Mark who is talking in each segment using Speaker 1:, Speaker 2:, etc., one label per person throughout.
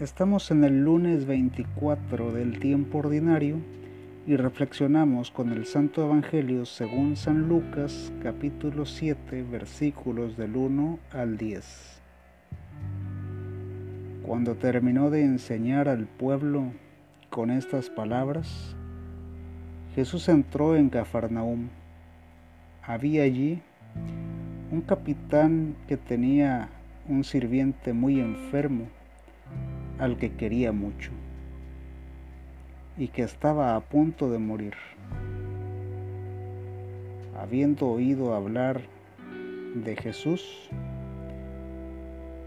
Speaker 1: Estamos en el lunes 24 del tiempo ordinario y reflexionamos con el Santo Evangelio según San Lucas capítulo 7 versículos del 1 al 10. Cuando terminó de enseñar al pueblo con estas palabras, Jesús entró en Cafarnaúm. Había allí un capitán que tenía un sirviente muy enfermo al que quería mucho y que estaba a punto de morir. Habiendo oído hablar de Jesús,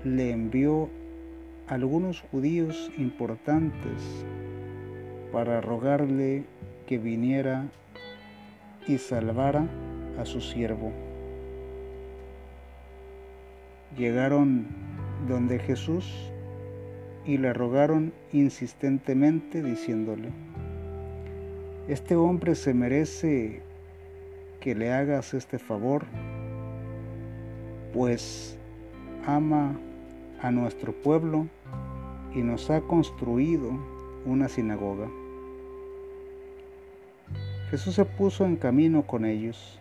Speaker 1: le envió algunos judíos importantes para rogarle que viniera y salvara a su siervo. Llegaron donde Jesús y le rogaron insistentemente diciéndole, este hombre se merece que le hagas este favor, pues ama a nuestro pueblo y nos ha construido una sinagoga. Jesús se puso en camino con ellos.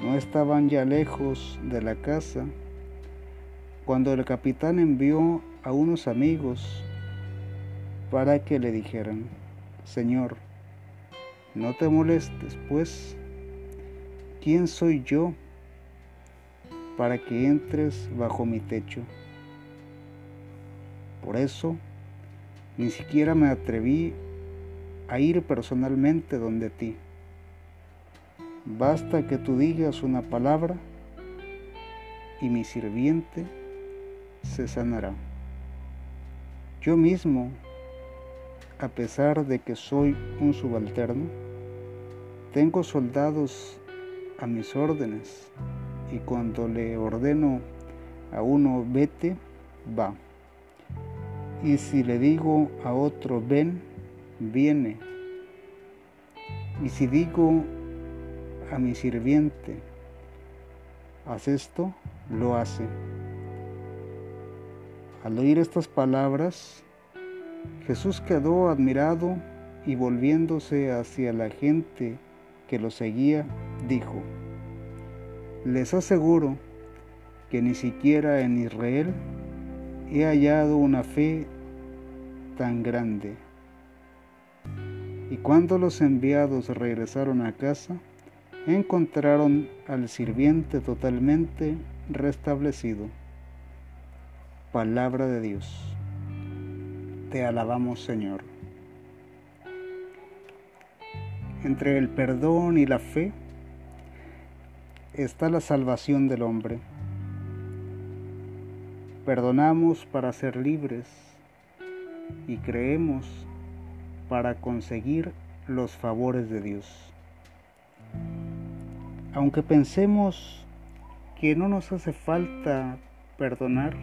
Speaker 1: No estaban ya lejos de la casa cuando el capitán envió a unos amigos para que le dijeran, Señor, no te molestes, pues, ¿quién soy yo para que entres bajo mi techo? Por eso, ni siquiera me atreví a ir personalmente donde ti. Basta que tú digas una palabra y mi sirviente se sanará. Yo mismo, a pesar de que soy un subalterno, tengo soldados a mis órdenes y cuando le ordeno a uno vete, va. Y si le digo a otro ven, viene. Y si digo a mi sirviente, haz esto, lo hace. Al oír estas palabras, Jesús quedó admirado y volviéndose hacia la gente que lo seguía, dijo, les aseguro que ni siquiera en Israel he hallado una fe tan grande. Y cuando los enviados regresaron a casa, encontraron al sirviente totalmente restablecido. Palabra de Dios. Te alabamos Señor. Entre el perdón y la fe está la salvación del hombre. Perdonamos para ser libres y creemos para conseguir los favores de Dios. Aunque pensemos que no nos hace falta perdonar,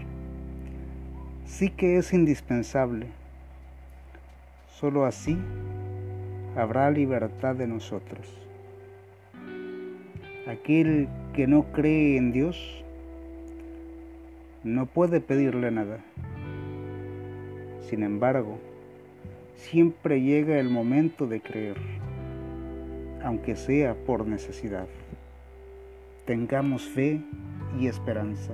Speaker 1: sí que es indispensable. Solo así habrá libertad de nosotros. Aquel que no cree en Dios no puede pedirle nada. Sin embargo, siempre llega el momento de creer, aunque sea por necesidad. Tengamos fe y esperanza.